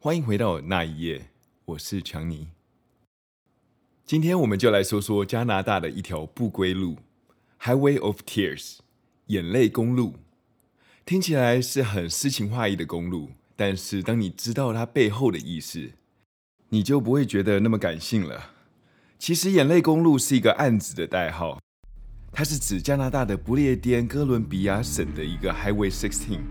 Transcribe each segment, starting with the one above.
欢迎回到那一夜，我是强尼。今天我们就来说说加拿大的一条不归路 ——Highway of Tears（ 眼泪公路）。听起来是很诗情画意的公路，但是当你知道它背后的意思，你就不会觉得那么感性了。其实，眼泪公路是一个案子的代号，它是指加拿大的不列颠哥伦比亚省的一个 Highway Sixteen。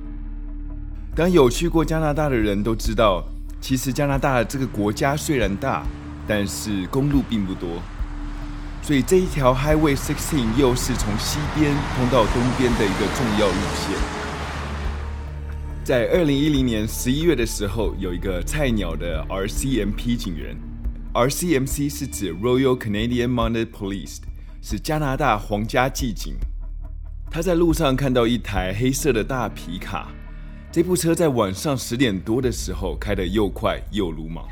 当有去过加拿大的人都知道，其实加拿大这个国家虽然大，但是公路并不多，所以这一条 Highway Sixteen 又是从西边通到东边的一个重要路线。在二零一零年十一月的时候，有一个菜鸟的 RCMP 警员。RCMC 是指 Royal Canadian Mounted Police，是加拿大皇家骑警。他在路上看到一台黑色的大皮卡，这部车在晚上十点多的时候开得又快又鲁莽。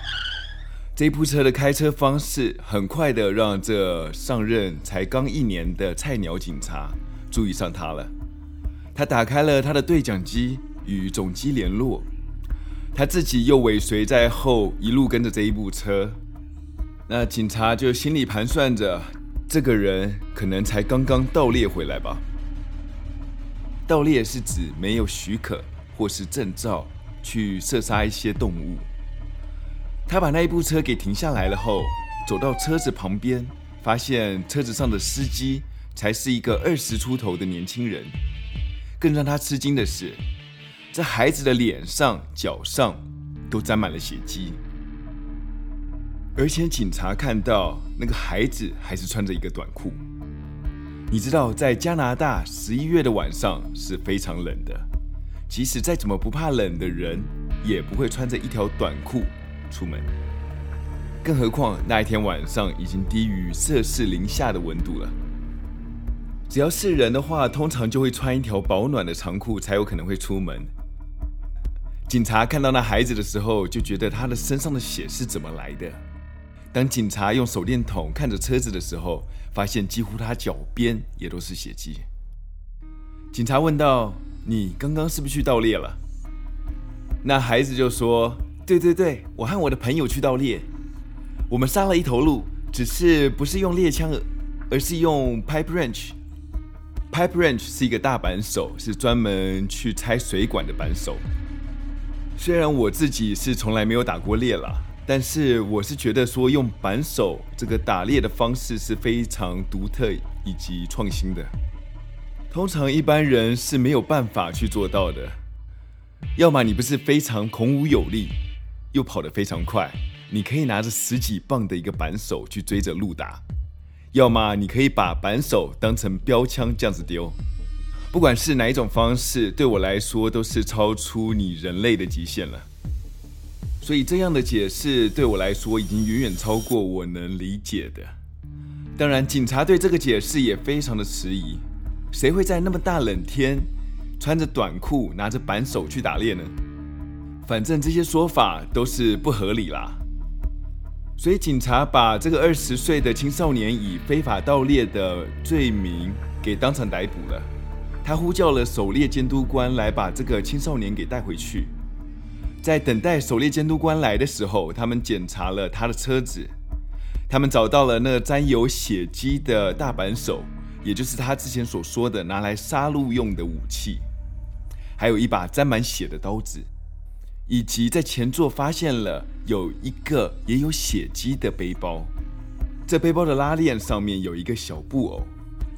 这部车的开车方式很快的让这上任才刚一年的菜鸟警察注意上他了。他打开了他的对讲机与总机联络，他自己又尾随在后，一路跟着这一部车。那警察就心里盘算着，这个人可能才刚刚盗猎回来吧。盗猎是指没有许可或是证照去射杀一些动物。他把那一部车给停下来了后，走到车子旁边，发现车子上的司机才是一个二十出头的年轻人。更让他吃惊的是，这孩子的脸上、脚上都沾满了血迹。而且警察看到那个孩子还是穿着一个短裤。你知道，在加拿大十一月的晚上是非常冷的，即使再怎么不怕冷的人，也不会穿着一条短裤出门。更何况那一天晚上已经低于摄氏零下的温度了。只要是人的话，通常就会穿一条保暖的长裤才有可能会出门。警察看到那孩子的时候，就觉得他的身上的血是怎么来的。当警察用手电筒看着车子的时候，发现几乎他脚边也都是血迹。警察问道：“你刚刚是不是去盗猎了？”那孩子就说：“对对对，我和我的朋友去盗猎，我们杀了一头鹿，只是不是用猎枪，而是用 pipe wrench。pipe wrench 是一个大扳手，是专门去拆水管的扳手。虽然我自己是从来没有打过猎了。”但是我是觉得说用扳手这个打猎的方式是非常独特以及创新的，通常一般人是没有办法去做到的。要么你不是非常孔武有力，又跑得非常快，你可以拿着十几磅的一个扳手去追着鹿打；要么你可以把扳手当成标枪这样子丢。不管是哪一种方式，对我来说都是超出你人类的极限了。所以这样的解释对我来说已经远远超过我能理解的。当然，警察对这个解释也非常的迟疑。谁会在那么大冷天穿着短裤拿着扳手去打猎呢？反正这些说法都是不合理啦。所以警察把这个二十岁的青少年以非法盗猎的罪名给当场逮捕了。他呼叫了狩猎监督官来把这个青少年给带回去。在等待狩猎监督官来的时候，他们检查了他的车子，他们找到了那沾有血迹的大扳手，也就是他之前所说的拿来杀戮用的武器，还有一把沾满血的刀子，以及在前座发现了有一个也有血迹的背包。这背包的拉链上面有一个小布偶，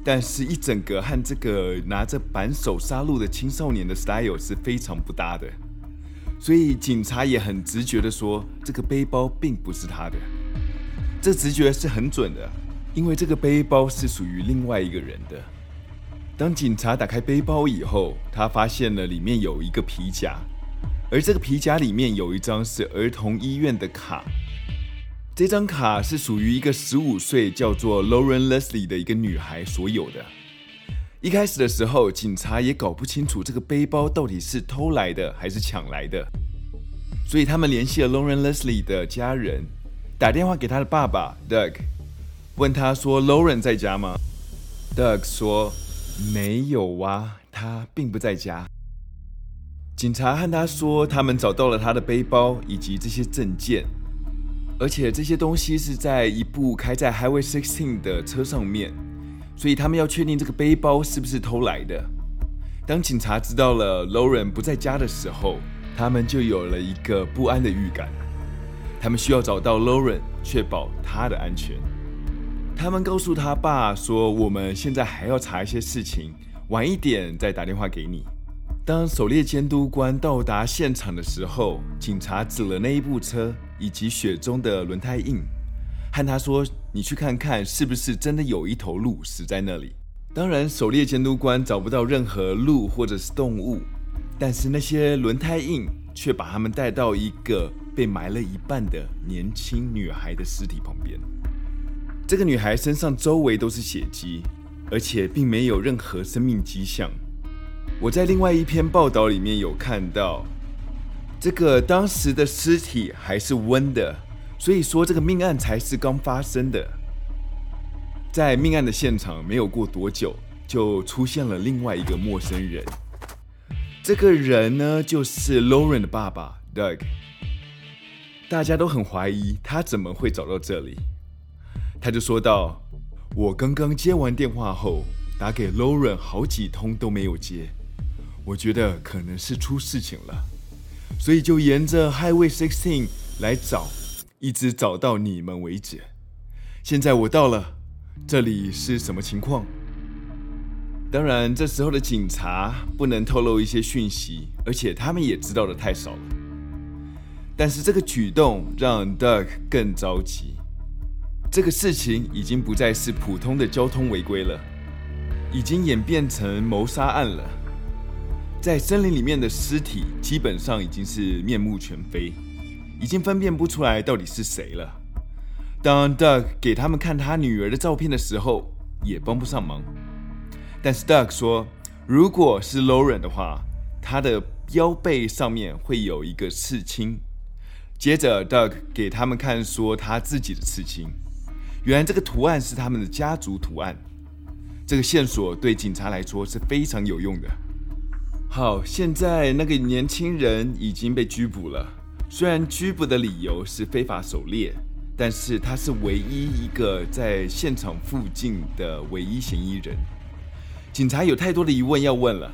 但是一整个和这个拿着扳手杀戮的青少年的 style 是非常不搭的。所以警察也很直觉的说，这个背包并不是他的。这直觉是很准的，因为这个背包是属于另外一个人的。当警察打开背包以后，他发现了里面有一个皮夹，而这个皮夹里面有一张是儿童医院的卡。这张卡是属于一个十五岁叫做 Lauren Leslie 的一个女孩所有的。一开始的时候，警察也搞不清楚这个背包到底是偷来的还是抢来的，所以他们联系了 Lauren Leslie 的家人，打电话给他的爸爸 Doug，问他说：“Lauren 在家吗？”Doug 说：“没有啊，他并不在家。”警察和他说，他们找到了他的背包以及这些证件，而且这些东西是在一部开在 Highway 16的车上面，所以他们要确定这个背包是不是偷来的。当警察知道了 Lauren 不在家的时候，他们就有了一个不安的预感。他们需要找到 Lauren，确保他的安全。他们告诉他爸说：“我们现在还要查一些事情，晚一点再打电话给你。”当狩猎监督官到达现场的时候，警察指了那一部车以及雪中的轮胎印，和他说：“你去看看，是不是真的有一头鹿死在那里？”当然，狩猎监督官找不到任何鹿或者是动物，但是那些轮胎印却把他们带到一个被埋了一半的年轻女孩的尸体旁边。这个女孩身上周围都是血迹，而且并没有任何生命迹象。我在另外一篇报道里面有看到，这个当时的尸体还是温的，所以说这个命案才是刚发生的。在命案的现场没有过多久，就出现了另外一个陌生人。这个人呢，就是 Lauren 的爸爸 Doug。大家都很怀疑他怎么会找到这里。他就说道：“我刚刚接完电话后，打给 Lauren 好几通都没有接。”我觉得可能是出事情了，所以就沿着 Highway 16来找，一直找到你们为止。现在我到了，这里是什么情况？当然，这时候的警察不能透露一些讯息，而且他们也知道的太少了。但是这个举动让 Doug 更着急。这个事情已经不再是普通的交通违规了，已经演变成谋杀案了。在森林里面的尸体基本上已经是面目全非，已经分辨不出来到底是谁了。当 Doug 给他们看他女儿的照片的时候，也帮不上忙。但是 Doug 说，如果是 Lauren 的话，他的腰背上面会有一个刺青。接着 Doug 给他们看说他自己的刺青，原来这个图案是他们的家族图案。这个线索对警察来说是非常有用的。好，现在那个年轻人已经被拘捕了。虽然拘捕的理由是非法狩猎，但是他是唯一一个在现场附近的唯一嫌疑人。警察有太多的疑问要问了：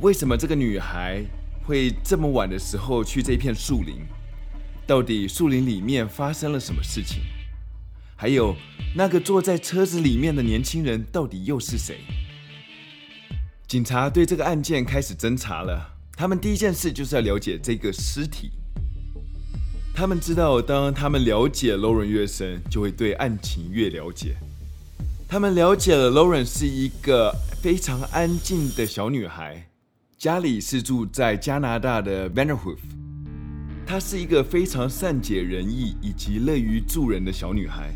为什么这个女孩会这么晚的时候去这片树林？到底树林里面发生了什么事情？还有那个坐在车子里面的年轻人到底又是谁？警察对这个案件开始侦查了。他们第一件事就是要了解这个尸体。他们知道，当他们了解 Lauren 越深，就会对案情越了解。他们了解了 Lauren 是一个非常安静的小女孩，家里是住在加拿大的 Vanderhoof。她是一个非常善解人意以及乐于助人的小女孩。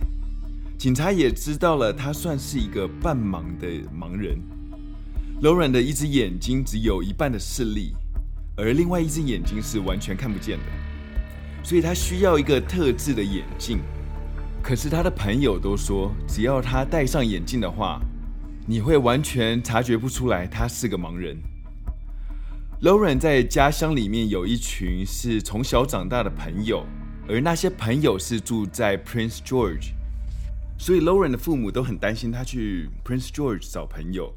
警察也知道了，他算是一个半盲的盲人。Lauren 的一只眼睛只有一半的视力，而另外一只眼睛是完全看不见的，所以他需要一个特制的眼镜。可是他的朋友都说，只要他戴上眼镜的话，你会完全察觉不出来他是个盲人。Lauren 在家乡里面有一群是从小长大的朋友，而那些朋友是住在 Prince George，所以 Lauren 的父母都很担心他去 Prince George 找朋友。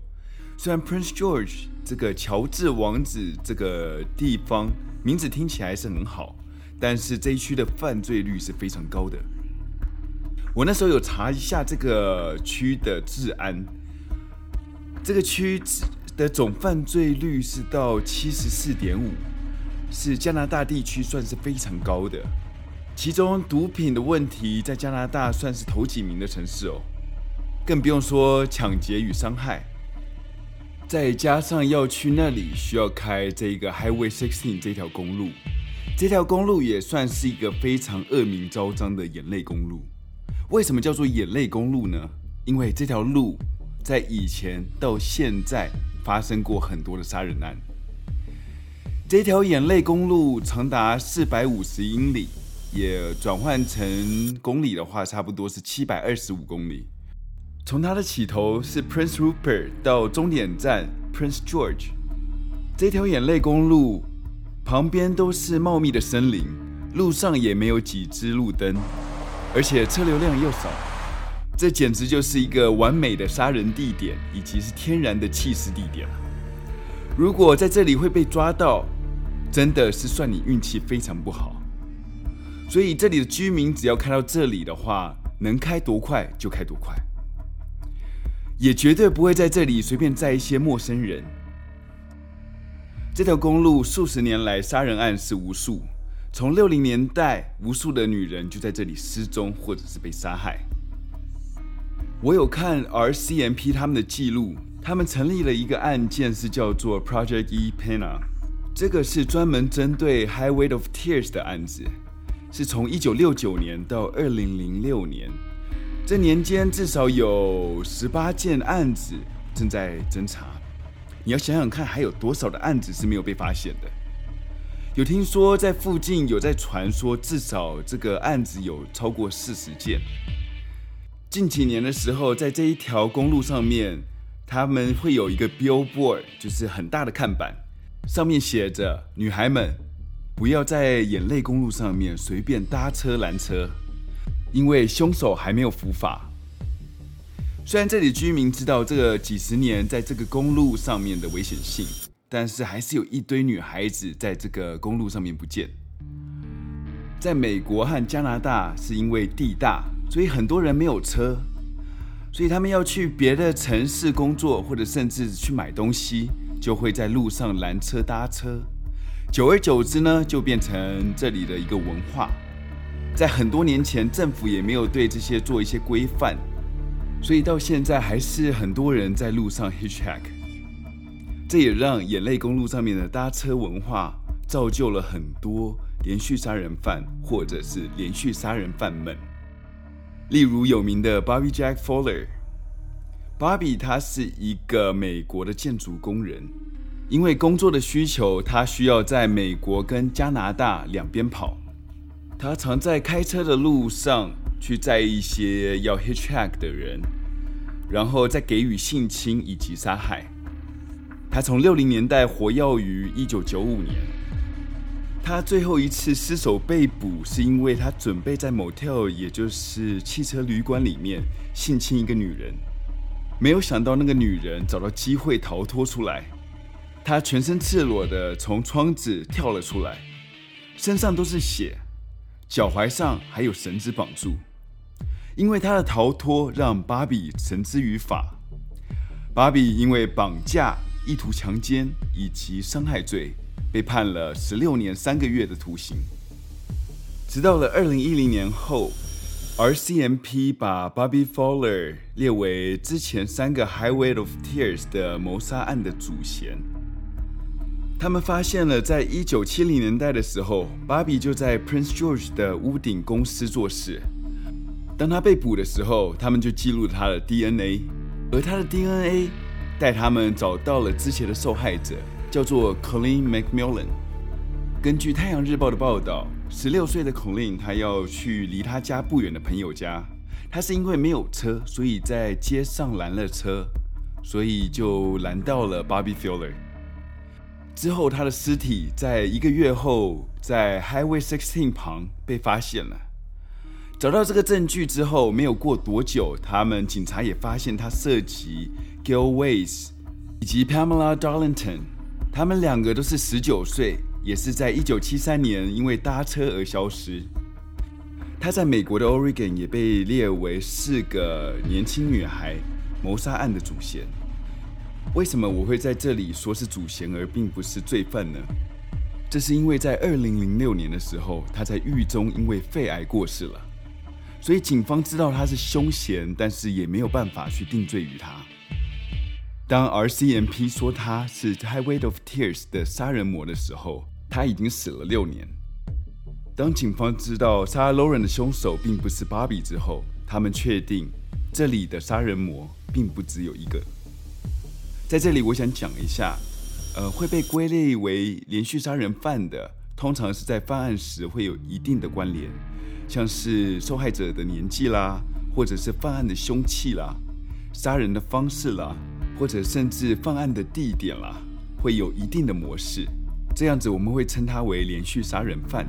虽然 Prince George 这个乔治王子这个地方名字听起来是很好，但是这一区的犯罪率是非常高的。我那时候有查一下这个区的治安，这个区的总犯罪率是到七十四点五，是加拿大地区算是非常高的。其中毒品的问题在加拿大算是头几名的城市哦，更不用说抢劫与伤害。再加上要去那里需要开这个 Highway Sixteen 这条公路，这条公路也算是一个非常恶名昭彰的眼泪公路。为什么叫做眼泪公路呢？因为这条路在以前到现在发生过很多的杀人案。这条眼泪公路长达四百五十英里，也转换成公里的话，差不多是七百二十五公里。从它的起头是 Prince Rupert 到终点站 Prince George，这条眼泪公路旁边都是茂密的森林，路上也没有几只路灯，而且车流量又少，这简直就是一个完美的杀人地点，以及是天然的弃尸地点。如果在这里会被抓到，真的是算你运气非常不好。所以这里的居民只要开到这里的话，能开多快就开多快，也绝对不会在这里随便载一些陌生人。这条公路数十年来杀人案是无数，从六零年代，无数的女人就在这里失踪或者是被杀害。我有看 RCMP 他们的记录，他们成立了一个案件，是叫做 Project E Pena，这个是专门针对 Highway of Tears 的案子。是从一九六九年到二零零六年，这年间至少有十八件案子正在侦查。你要想想看，还有多少的案子是没有被发现的？有听说在附近有在传说，至少这个案子有超过四十件。近几年的时候，在这一条公路上面，他们会有一个 billboard，就是很大的看板，上面写着“女孩们”。不要在眼泪公路上面随便搭车拦车，因为凶手还没有伏法。虽然这里居民知道这个几十年在这个公路上面的危险性，但是还是有一堆女孩子在这个公路上面不见。在美国和加拿大，是因为地大，所以很多人没有车，所以他们要去别的城市工作，或者甚至去买东西，就会在路上拦车搭车。久而久之呢，就变成这里的一个文化。在很多年前，政府也没有对这些做一些规范，所以到现在还是很多人在路上 hitchhike。这也让眼泪公路上面的搭车文化，造就了很多连续杀人犯或者是连续杀人犯们。例如有名的 Bobby Jack Fowler。Bobby 他是一个美国的建筑工人。因为工作的需求，他需要在美国跟加拿大两边跑。他常在开车的路上去载一些要 hitchhike 的人，然后再给予性侵以及杀害。他从六零年代活跃于一九九五年。他最后一次失手被捕，是因为他准备在 motel，也就是汽车旅馆里面性侵一个女人。没有想到那个女人找到机会逃脱出来。他全身赤裸的从窗子跳了出来，身上都是血，脚踝上还有绳子绑住。因为他的逃脱，让芭比绳之于法。芭比因为绑架、意图强奸以及伤害罪，被判了十六年三个月的徒刑。直到了二零一零年后，RCMP 把 Bobby Fowler 列为之前三个 Highway of Tears 的谋杀案的主嫌。他们发现了，在一九七零年代的时候，芭比就在 Prince George 的屋顶公司做事。当他被捕的时候，他们就记录了他的 DNA，而他的 DNA 带他们找到了之前的受害者，叫做 Colin McMillan。根据《太阳日报》的报道，十六岁的 Colin 他要去离他家不远的朋友家，他是因为没有车，所以在街上拦了车，所以就拦到了 Bobby Fowler。之后，他的尸体在一个月后在 Highway 16旁被发现了。找到这个证据之后，没有过多久，他们警察也发现他涉及 Gail Weiss 以及 Pamela Darlington，他们两个都是十九岁，也是在一九七三年因为搭车而消失。他在美国的 Oregon 也被列为四个年轻女孩谋杀案的主嫌。为什么我会在这里说是主嫌，而并不是罪犯呢？这是因为在二零零六年的时候，他在狱中因为肺癌过世了，所以警方知道他是凶嫌，但是也没有办法去定罪于他。当 RCMP 说他是 Highway of Tears 的杀人魔的时候，他已经死了六年。当警方知道杀 Lauren 的凶手并不是 Bobby 之后，他们确定这里的杀人魔并不只有一个。在这里，我想讲一下，呃，会被归类为连续杀人犯的，通常是在犯案时会有一定的关联，像是受害者的年纪啦，或者是犯案的凶器啦，杀人的方式啦，或者甚至犯案的地点啦，会有一定的模式。这样子我们会称他为连续杀人犯。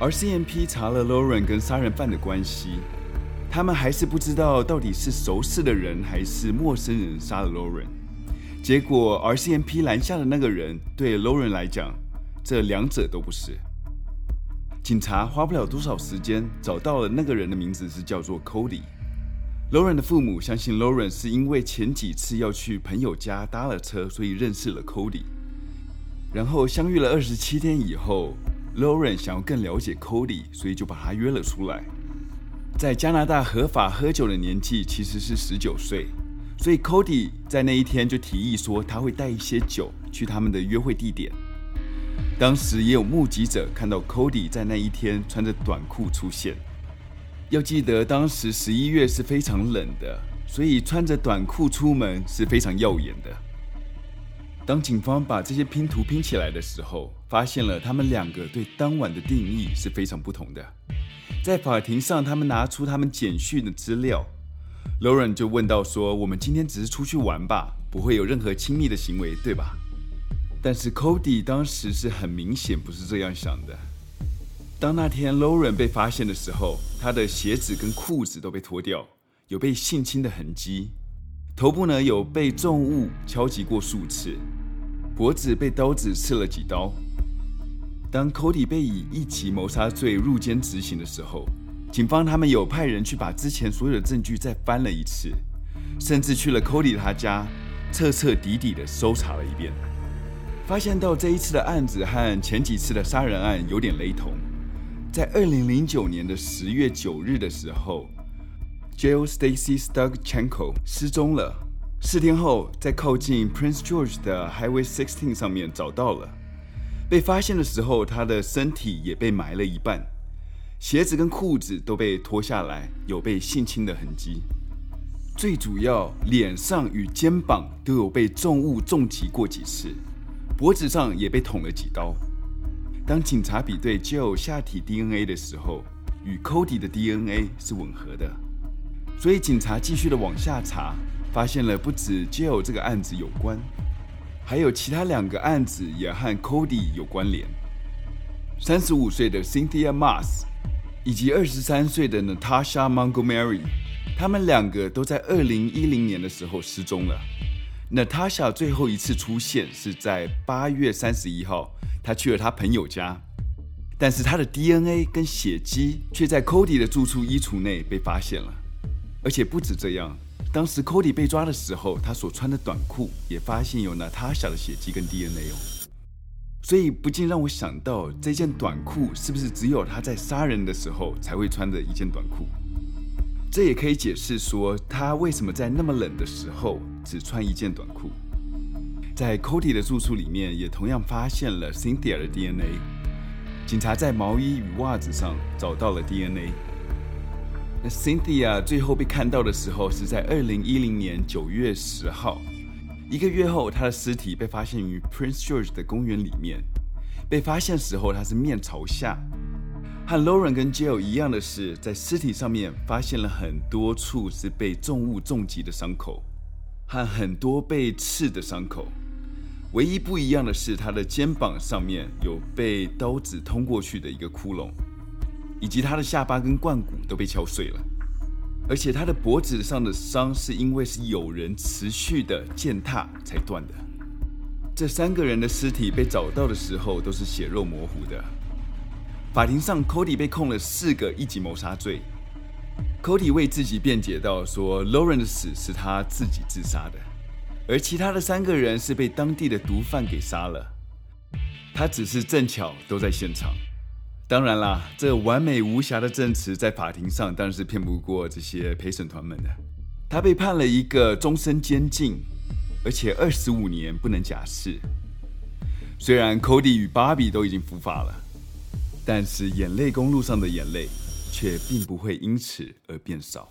RCMP 查了 Lauren 跟杀人犯的关系，他们还是不知道到底是熟识的人还是陌生人杀了 Lauren。结果 RCMP 拦下的那个人对 Lauren 来讲，这两者都不是。警察花不了多少时间找到了那个人的名字是叫做 Cody。Lauren 的父母相信 Lauren 是因为前几次要去朋友家搭了车，所以认识了 Cody。然后相遇了二十七天以后。Lauren 想要更了解 Cody，所以就把他约了出来。在加拿大合法喝酒的年纪其实是十九岁，所以 Cody 在那一天就提议说他会带一些酒去他们的约会地点。当时也有目击者看到 Cody 在那一天穿着短裤出现。要记得当时十一月是非常冷的，所以穿着短裤出门是非常耀眼的。当警方把这些拼图拼起来的时候，发现了他们两个对当晚的定义是非常不同的。在法庭上，他们拿出他们简讯的资料，Lauren 就问到说：“我们今天只是出去玩吧，不会有任何亲密的行为，对吧？”但是 Cody 当时是很明显不是这样想的。当那天 Lauren 被发现的时候，他的鞋子跟裤子都被脱掉，有被性侵的痕迹，头部呢有被重物敲击过数次。脖子被刀子刺了几刀。当 Cody 被以一级谋杀罪入监执行的时候，警方他们有派人去把之前所有的证据再翻了一次，甚至去了 Cody 他家，彻彻底底的搜查了一遍，发现到这一次的案子和前几次的杀人案有点雷同。在二零零九年的十月九日的时候，Jill Stacy Stugchenko 失踪了。四天后，在靠近 Prince George 的 Highway 16上面找到了。被发现的时候，他的身体也被埋了一半，鞋子跟裤子都被脱下来，有被性侵的痕迹。最主要，脸上与肩膀都有被重物重击过几次，脖子上也被捅了几刀。当警察比对 Jill 下体 DNA 的时候，与 Cody 的 DNA 是吻合的，所以警察继续的往下查。发现了不止 Jill 这个案子有关，还有其他两个案子也和 Cody 有关联。三十五岁的 Cynthia Mass 以及二十三岁的 Natasha Montgomery，他们两个都在二零一零年的时候失踪了。Natasha 最后一次出现是在八月三十一号，她去了她朋友家，但是她的 DNA 跟血迹却在 Cody 的住处衣橱内被发现了，而且不止这样。当时 Cody 被抓的时候，他所穿的短裤也发现有娜塔莎的血迹跟 DNA 哦，所以不禁让我想到，这件短裤是不是只有他在杀人的时候才会穿的一件短裤？这也可以解释说，他为什么在那么冷的时候只穿一件短裤。在 Cody 的住处里面，也同样发现了 Cynthia 的 DNA，警察在毛衣与袜子上找到了 DNA。Cynthia 最后被看到的时候是在二零一零年九月十号，一个月后，她的尸体被发现于 Prince George 的公园里面。被发现时候，她是面朝下。和 Lauren 跟 Jill 一样的是，在尸体上面发现了很多处是被重物重击的伤口，和很多被刺的伤口。唯一不一样的是，她的肩膀上面有被刀子通过去的一个窟窿。以及他的下巴跟冠骨都被敲碎了，而且他的脖子上的伤是因为是有人持续的践踏才断的。这三个人的尸体被找到的时候都是血肉模糊的。法庭上，Cody 被控了四个一级谋杀罪。Cody 为自己辩解道说，Lauren 的死是他自己自杀的，而其他的三个人是被当地的毒贩给杀了。他只是正巧都在现场。当然啦，这完美无瑕的证词在法庭上当然是骗不过这些陪审团们的。他被判了一个终身监禁，而且二十五年不能假释。虽然 Cody 与 Bobby 都已经伏法了，但是眼泪公路上的眼泪却并不会因此而变少。